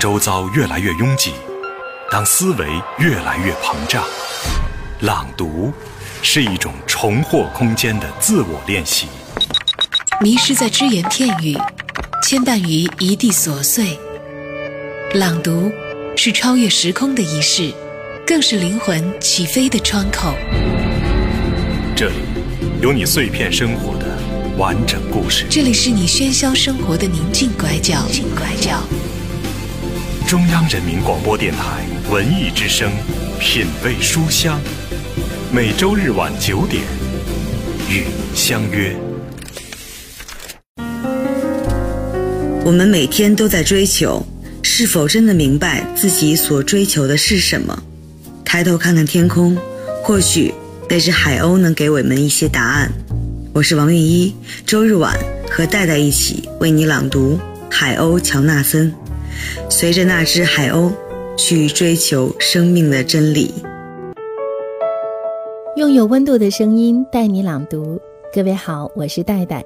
周遭越来越拥挤。当思维越来越膨胀，朗读是一种重获空间的自我练习。迷失在只言片语，牵绊于一地琐碎。朗读是超越时空的仪式，更是灵魂起飞的窗口。这里有你碎片生活的完整故事，这里是你喧嚣生活的宁静拐角。中央人民广播电台文艺之声，品味书香，每周日晚九点与你相约。我们每天都在追求，是否真的明白自己所追求的是什么？抬头看看天空，或许那只海鸥能给我们一些答案。我是王韵一，周日晚和戴戴一起为你朗读《海鸥乔纳森》。随着那只海鸥去追求生命的真理，用有温度的声音带你朗读。各位好，我是戴戴，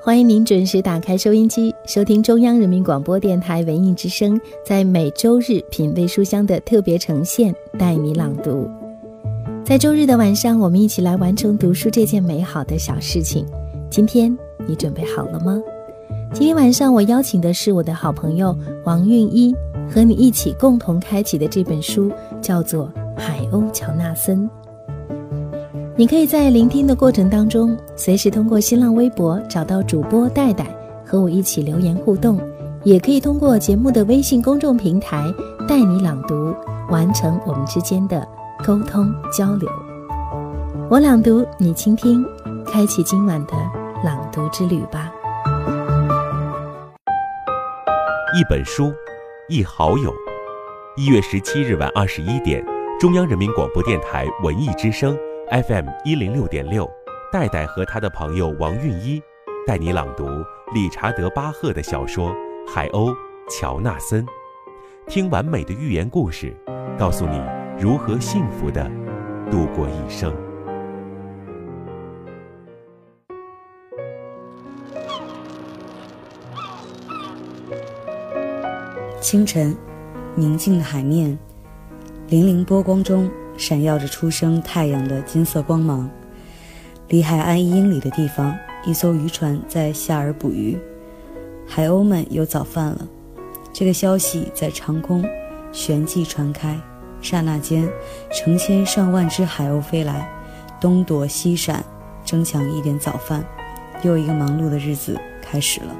欢迎您准时打开收音机，收听中央人民广播电台文艺之声在每周日品味书香的特别呈现，带你朗读。在周日的晚上，我们一起来完成读书这件美好的小事情。今天你准备好了吗？今天晚上我邀请的是我的好朋友王韵一，和你一起共同开启的这本书叫做《海鸥乔纳森》。你可以在聆听的过程当中，随时通过新浪微博找到主播戴戴，和我一起留言互动；也可以通过节目的微信公众平台带你朗读，完成我们之间的沟通交流。我朗读，你倾听，开启今晚的朗读之旅吧。一本书，一好友。一月十七日晚二十一点，中央人民广播电台文艺之声 FM 一零六点六，戴戴和他的朋友王韵一带你朗读理查德·巴赫的小说《海鸥乔纳森》，听完美的寓言故事，告诉你如何幸福的度过一生。清晨，宁静的海面，粼粼波光中闪耀着初升太阳的金色光芒。离海岸一英里的地方，一艘渔船在下饵捕鱼，海鸥们有早饭了。这个消息在长空旋即传开，刹那间，成千上万只海鸥飞来，东躲西闪，争抢一点早饭。又一个忙碌的日子开始了。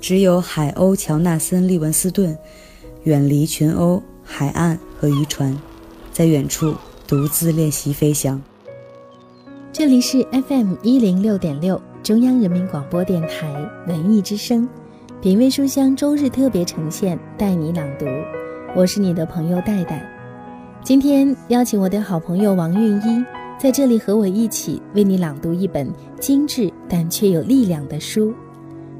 只有海鸥乔纳森·利文斯顿，远离群鸥、海岸和渔船，在远处独自练习飞翔。这里是 FM 一零六点六，中央人民广播电台文艺之声，品味书香周日特别呈现，带你朗读。我是你的朋友戴戴，今天邀请我的好朋友王韵一在这里和我一起为你朗读一本精致但却有力量的书。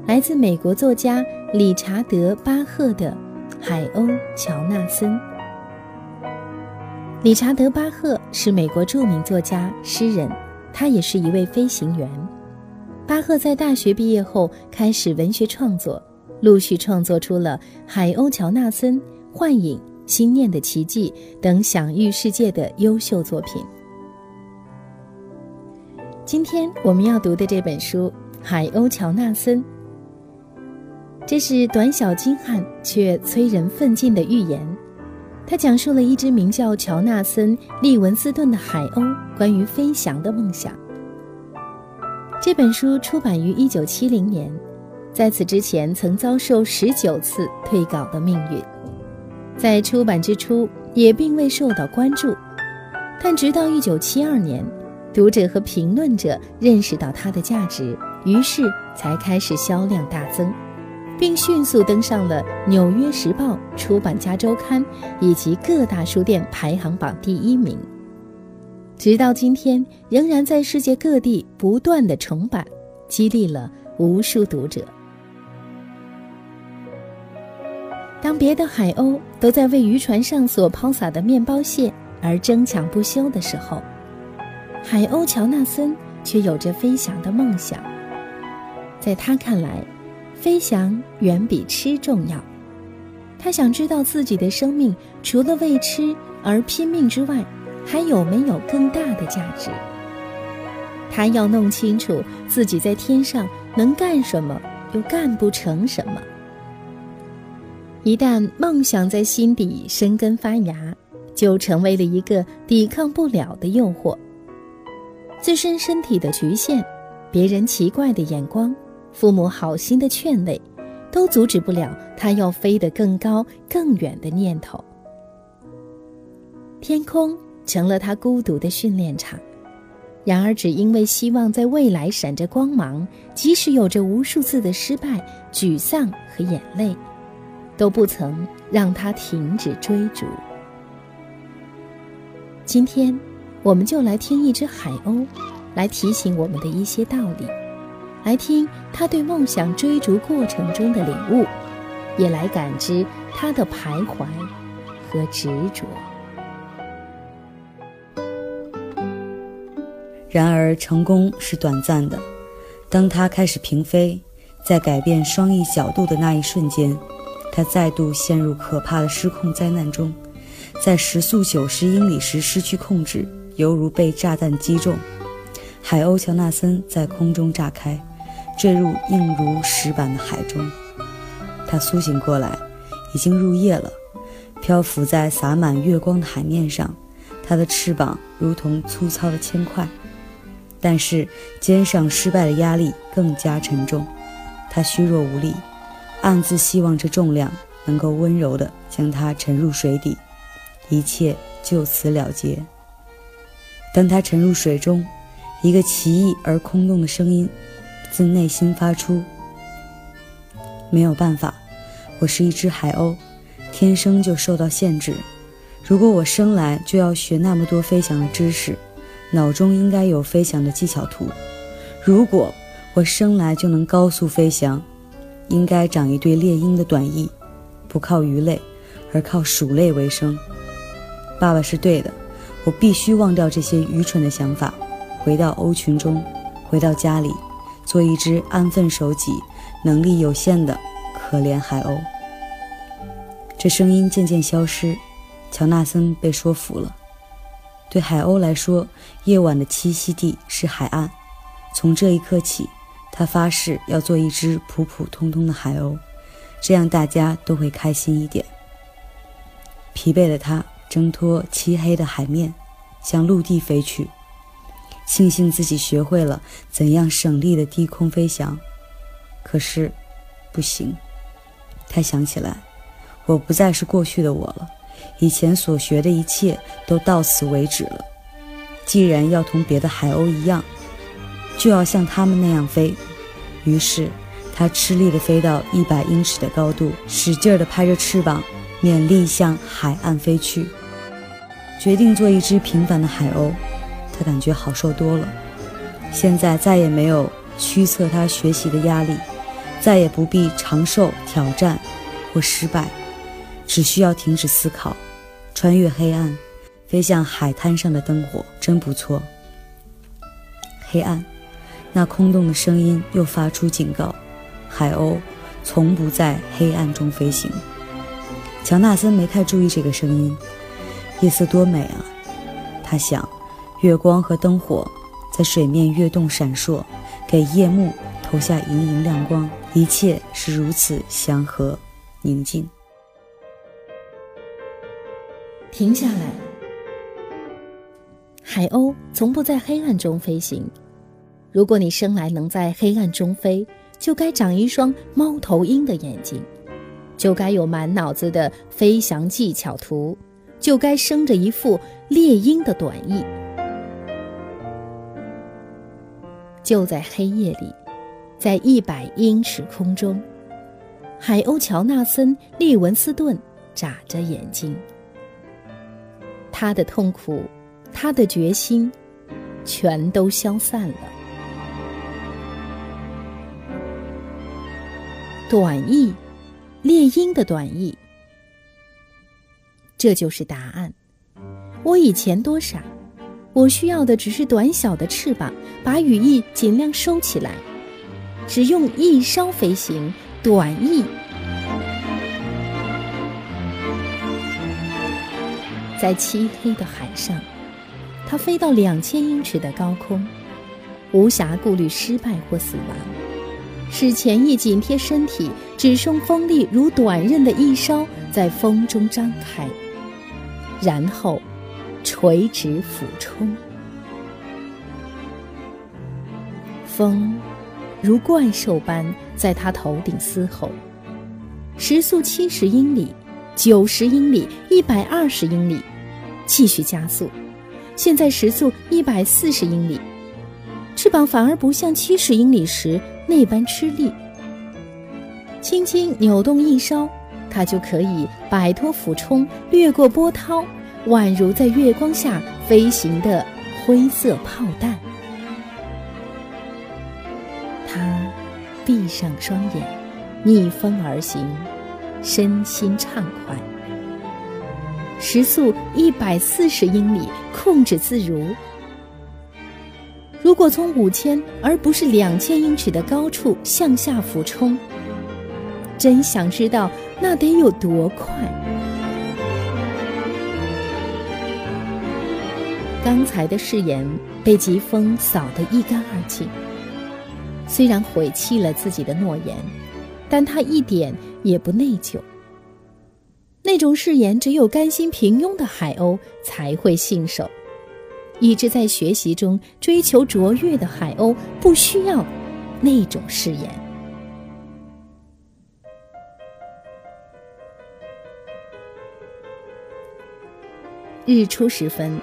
来自美国作家理查德·巴赫的《海鸥乔纳森》。理查德·巴赫是美国著名作家、诗人，他也是一位飞行员。巴赫在大学毕业后开始文学创作，陆续创作出了《海鸥乔纳森》《幻影》《心念的奇迹》等享誉世界的优秀作品。今天我们要读的这本书《海鸥乔纳森》。这是短小精悍却催人奋进的寓言，它讲述了一只名叫乔纳森·利文斯顿的海鸥关于飞翔的梦想。这本书出版于1970年，在此之前曾遭受十九次退稿的命运，在出版之初也并未受到关注，但直到1972年，读者和评论者认识到它的价值，于是才开始销量大增，并迅速登上了《纽约时报》《出版家周刊》以及各大书店排行榜第一名。直到今天，仍然在世界各地不断的重版，激励了无数读者。当别的海鸥都在为渔船上所抛洒的面包屑而争抢不休的时候，海鸥乔纳森却有着飞翔的梦想。在他看来，飞翔远比吃重要。他想知道自己的生命除了为吃而拼命之外，还有没有更大的价值。他要弄清楚自己在天上能干什么，又干不成什么。一旦梦想在心底生根发芽，就成为了一个抵抗不了的诱惑。自身身体的局限，别人奇怪的眼光，父母好心的劝慰，都阻止不了他要飞得更高更远的念头。天空成了他孤独的训练场，然而只因为希望在未来闪着光芒，即使有着无数次的失败、沮丧和眼泪。都不曾让他停止追逐。今天，我们就来听一只海鸥，来提醒我们的一些道理，来听他对梦想追逐过程中的领悟，也来感知他的徘徊和执着。然而，成功是短暂的。当他开始平飞，在改变双翼角度的那一瞬间。他再度陷入可怕的失控灾难中，在时速九十英里时失去控制，犹如被炸弹击中。海鸥乔纳森在空中炸开，坠入硬如石板的海中。他苏醒过来，已经入夜了，漂浮在洒满月光的海面上。他的翅膀如同粗糙的铅块，但是肩上失败的压力更加沉重。他虚弱无力。暗自希望这重量能够温柔地将它沉入水底，一切就此了结。当他沉入水中，一个奇异而空洞的声音自内心发出：“没有办法，我是一只海鸥，天生就受到限制。如果我生来就要学那么多飞翔的知识，脑中应该有飞翔的技巧图。如果我生来就能高速飞翔。”应该长一对猎鹰的短翼，不靠鱼类，而靠鼠类为生。爸爸是对的，我必须忘掉这些愚蠢的想法，回到鸥群中，回到家里，做一只安分守己、能力有限的可怜海鸥。这声音渐渐消失，乔纳森被说服了。对海鸥来说，夜晚的栖息地是海岸。从这一刻起。他发誓要做一只普普通通的海鸥，这样大家都会开心一点。疲惫的他挣脱漆黑的海面，向陆地飞去，庆幸自己学会了怎样省力的低空飞翔。可是，不行。他想起来，我不再是过去的我了，以前所学的一切都到此为止了。既然要同别的海鸥一样。就要像他们那样飞，于是他吃力地飞到一百英尺的高度，使劲地拍着翅膀，勉力向海岸飞去。决定做一只平凡的海鸥，他感觉好受多了。现在再也没有驱策他学习的压力，再也不必长受挑战或失败，只需要停止思考，穿越黑暗，飞向海滩上的灯火，真不错。黑暗。那空洞的声音又发出警告：海鸥从不在黑暗中飞行。乔纳森没太注意这个声音。夜色多美啊！他想，月光和灯火在水面跃动闪烁，给夜幕投下莹莹亮光，一切是如此祥和宁静。停下来，海鸥从不在黑暗中飞行。如果你生来能在黑暗中飞，就该长一双猫头鹰的眼睛，就该有满脑子的飞翔技巧图，就该生着一副猎鹰的短翼。就在黑夜里，在一百英尺空中，海鸥乔纳森·利文斯顿眨着眼睛。他的痛苦，他的决心，全都消散了。短翼，猎鹰的短翼。这就是答案。我以前多傻，我需要的只是短小的翅膀，把羽翼尽量收起来，只用翼梢飞行。短翼，在漆黑的海上，它飞到两千英尺的高空，无暇顾虑失败或死亡，使前翼紧贴身体，只剩锋利如短刃的翼梢在风中张开。然后，垂直俯冲。风如怪兽般在他头顶嘶吼，时速七十英里、九十英里、一百二十英里，继续加速。现在时速一百四十英里，翅膀反而不像七十英里时那般吃力。轻轻扭动翼梢。它就可以摆脱俯冲，掠过波涛，宛如在月光下飞行的灰色炮弹。他闭上双眼，逆风而行，身心畅快。时速一百四十英里，控制自如。如果从五千而不是两千英尺的高处向下俯冲，真想知道。那得有多快？刚才的誓言被疾风扫得一干二净。虽然毁弃了自己的诺言，但他一点也不内疚。那种誓言，只有甘心平庸的海鸥才会信守。一直在学习中追求卓越的海鸥，不需要那种誓言。日出时分，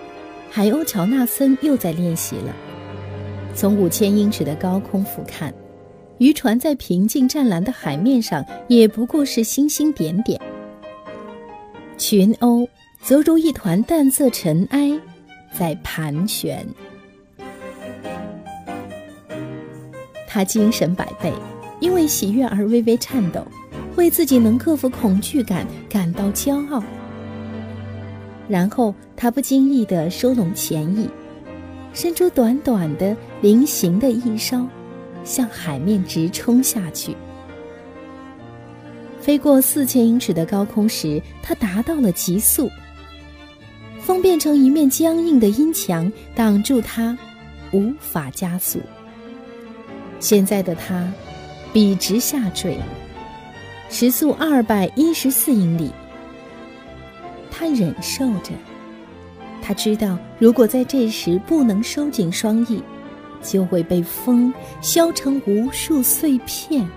海鸥乔纳森又在练习了。从五千英尺的高空俯瞰，渔船在平静湛蓝的海面上也不过是星星点点，群鸥则如一团淡色尘埃，在盘旋。他精神百倍，因为喜悦而微微颤抖，为自己能克服恐惧感感到骄傲。然后他不经意地收拢前翼，伸出短短的菱形的翼梢，向海面直冲下去。飞过四千英尺的高空时，他达到了极速。风变成一面僵硬的阴墙，挡住他，无法加速。现在的他，笔直下坠，时速二百一十四英里。他忍受着，他知道，如果在这时不能收紧双翼，就会被风削成无数碎片。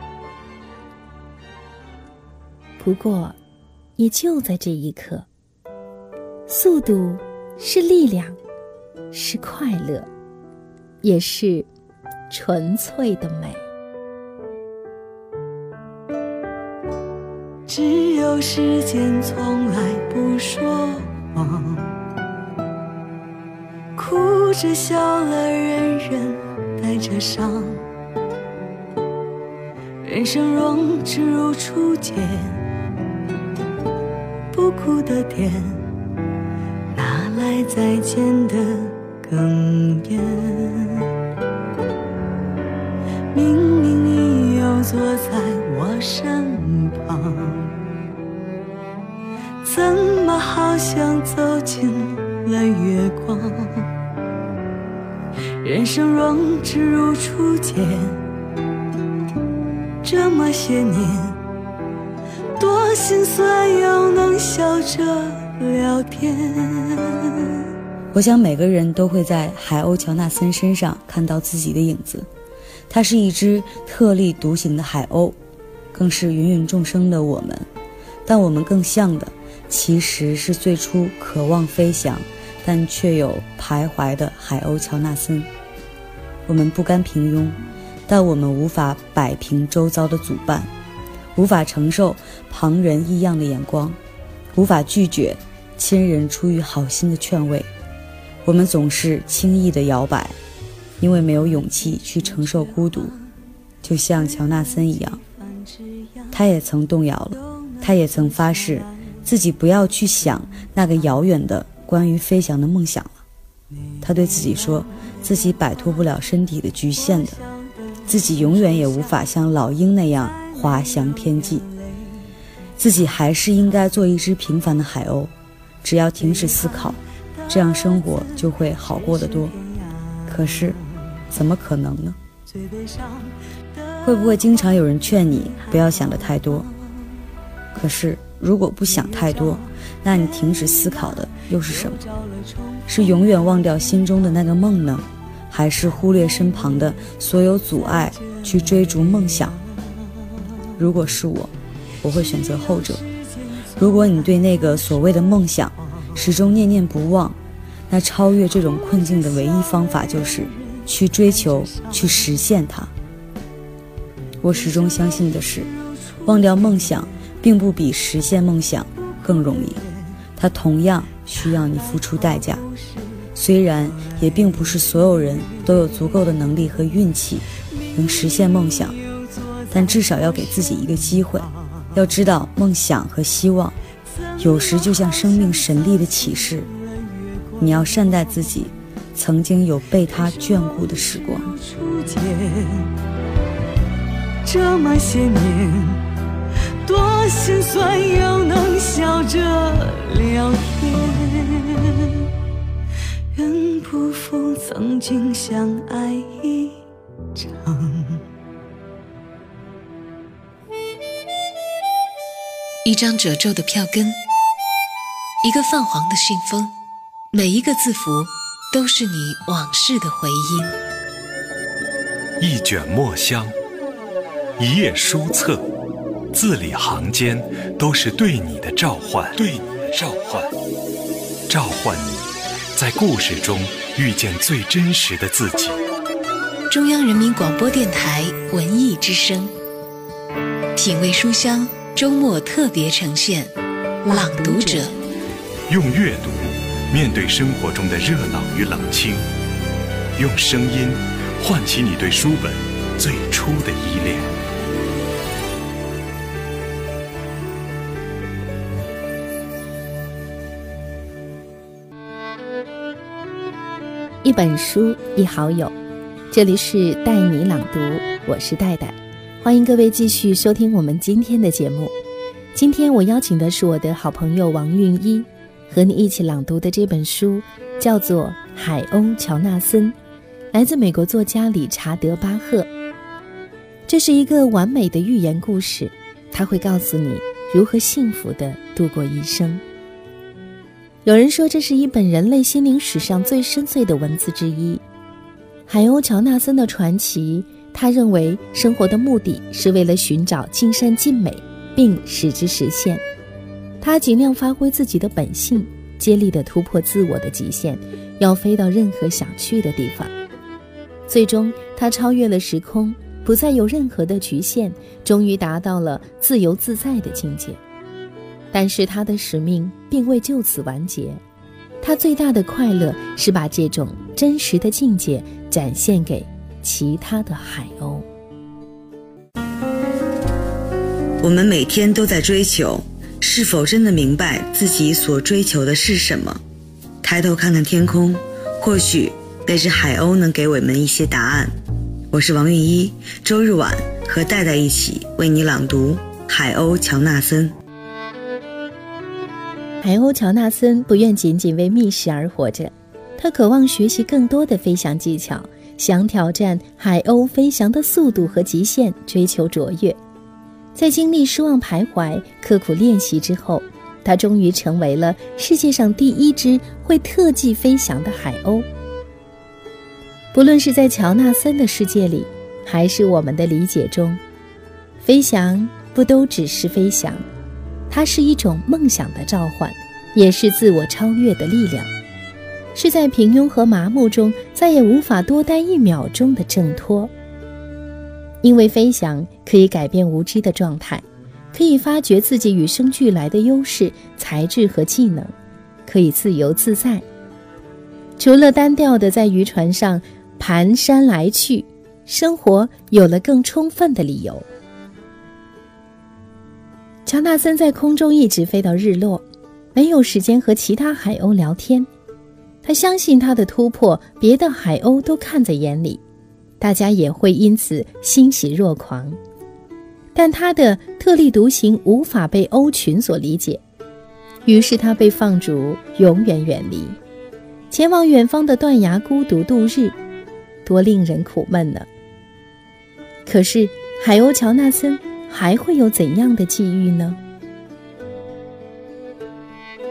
不过，也就在这一刻，速度是力量，是快乐，也是纯粹的美。只有时间从来不说谎，哭着笑了，人人带着伤。人生若只如初见，不哭的点，哪来再见的哽咽？明明你又坐在我身旁。怎么好像走进了月光？人生若只如初见，这么些年，多心酸又能笑着聊天。我想每个人都会在海鸥乔纳森身上看到自己的影子。它是一只特立独行的海鸥，更是芸芸众生的我们。但我们更像的。其实是最初渴望飞翔，但却有徘徊的海鸥乔纳森。我们不甘平庸，但我们无法摆平周遭的阻绊，无法承受旁人异样的眼光，无法拒绝亲人出于好心的劝慰。我们总是轻易的摇摆，因为没有勇气去承受孤独，就像乔纳森一样，他也曾动摇了，他也曾发誓自己不要去想那个遥远的关于飞翔的梦想了。他对自己说，自己摆脱不了身体的局限的，自己永远也无法像老鹰那样滑翔天际，自己还是应该做一只平凡的海鸥，只要停止思考。这样生活就会好过得多，可是，怎么可能呢？会不会经常有人劝你不要想的太多？可是，如果不想太多，那你停止思考的又是什么？是永远忘掉心中的那个梦呢，还是忽略身旁的所有阻碍去追逐梦想？如果是我，我会选择后者。如果你对那个所谓的梦想始终念念不忘，那超越这种困境的唯一方法就是去追求、去实现它。我始终相信的是，忘掉梦想并不比实现梦想更容易，它同样需要你付出代价。虽然也并不是所有人都有足够的能力和运气能实现梦想，但至少要给自己一个机会。要知道，梦想和希望有时就像生命神力的启示。你要善待自己，曾经有被他眷顾的时光。这么些年，心酸又能笑着聊天，愿不负曾经相爱一场。一张褶皱的票根，一个泛黄的信封。每一个字符都是你往事的回音，一卷墨香，一页书册，字里行间都是对你的召唤，对你的召唤，召唤你在故事中遇见最真实的自己。中央人民广播电台文艺之声，品味书香周末特别呈现《朗读者》，用阅读。面对生活中的热闹与冷清，用声音唤起你对书本最初的依恋。一本书，一好友。这里是带你朗读，我是戴戴，欢迎各位继续收听我们今天的节目。今天我邀请的是我的好朋友王韵一。和你一起朗读的这本书叫做《海鸥乔纳森》，来自美国作家理查德·巴赫。这是一个完美的寓言故事，它会告诉你如何幸福的度过一生。有人说，这是一本人类心灵史上最深邃的文字之一。海鸥乔纳森的传奇，他认为生活的目的是为了寻找尽善尽美，并使之实现。他尽量发挥自己的本性，接力地突破自我的极限，要飞到任何想去的地方。最终，他超越了时空，不再有任何的局限，终于达到了自由自在的境界。但是，他的使命并未就此完结。他最大的快乐是把这种真实的境界展现给其他的海鸥。我们每天都在追求。是否真的明白自己所追求的是什么？抬头看看天空，或许那只海鸥能给我们一些答案。我是王韵一，周日晚和戴戴一起为你朗读《海鸥乔纳森》。海鸥乔纳森不愿仅仅为觅食而活着，他渴望学习更多的飞翔技巧，想挑战海鸥飞翔的速度和极限，追求卓越。在经历失望徘徊、刻苦练习之后，他终于成为了世界上第一只会特技飞翔的海鸥。不论是在乔纳森的世界里，还是我们的理解中，飞翔不都只是飞翔，它是一种梦想的召唤，也是自我超越的力量。是在平庸和麻木中再也无法多待一秒钟的挣脱。因为飞翔可以改变无知的状态，可以发掘自己与生俱来的优势、才智和技能，可以自由自在。除了单调的在渔船上蹒跚来去，生活有了更充分的理由。乔纳森在空中一直飞到日落，没有时间和其他海鸥聊天。他相信他的突破，别的海鸥都看在眼里，大家也会因此欣喜若狂。但他的特立独行无法被鸥群所理解，于是他被放逐，永远远离，前往远方的断崖孤独度日，多令人苦闷呢。可是海鸥乔纳森还会有怎样的际遇呢？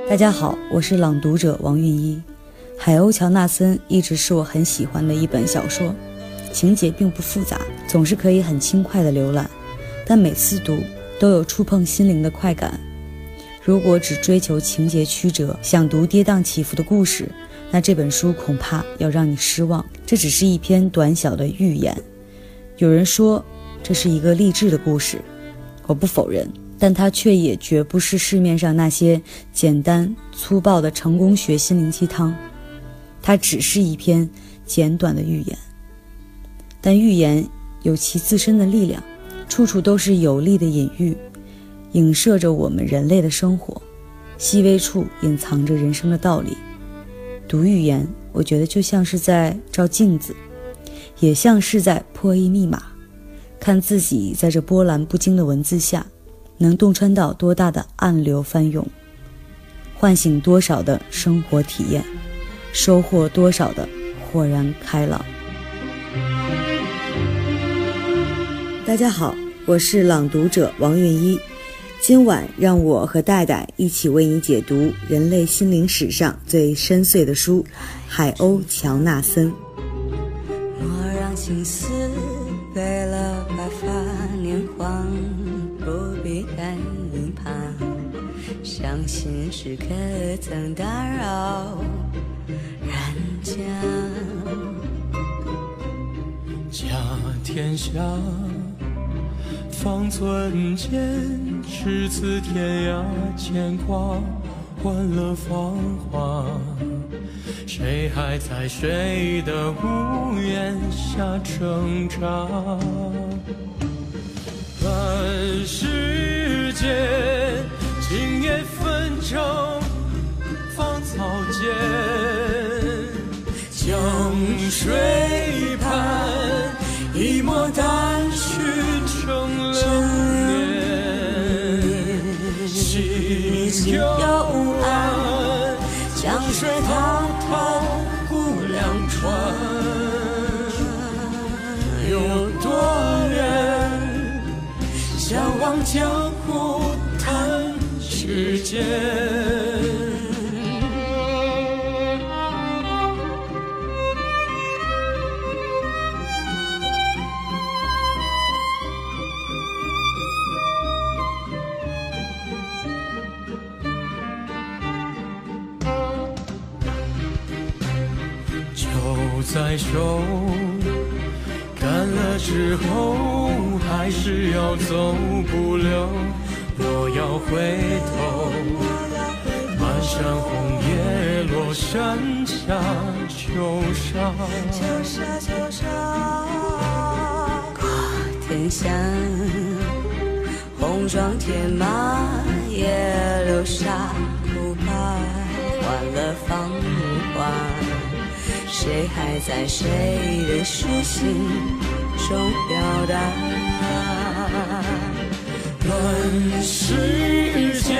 大家好，我是朗读者王韵一。《海鸥乔纳森》一直是我很喜欢的一本小说，情节并不复杂，总是可以很轻快的浏览，但每次读都有触碰心灵的快感。如果只追求情节曲折，想读跌宕起伏的故事，那这本书恐怕要让你失望。这只是一篇短小的寓言。有人说这是一个励志的故事，我不否认，但它却也绝不是市面上那些简单粗暴的成功学心灵鸡汤。它只是一篇简短的寓言，但寓言有其自身的力量，处处都是有力的隐喻，影射着我们人类的生活，细微处隐藏着人生的道理。读寓言，我觉得就像是在照镜子，也像是在破译密码，看自己在这波澜不惊的文字下，能洞穿到多大的暗流翻涌，唤醒多少的生活体验。收获多少的豁然开朗。大家好，我是朗读者王韵一，今晚让我和戴戴一起为你解读人类心灵史上最深邃的书《海鸥乔纳森》。莫让青丝时可曾打扰人？家家天下，方寸间，赤子天涯牵挂，欢乐芳华。谁还在谁的屋檐下挣扎？在手，干了之后还是要走不留。若要回头，满山红叶落，山下秋沙。过天香，红妆铁马也留沙，不怕换了芳华。谁还在谁的书信中表达？问世间，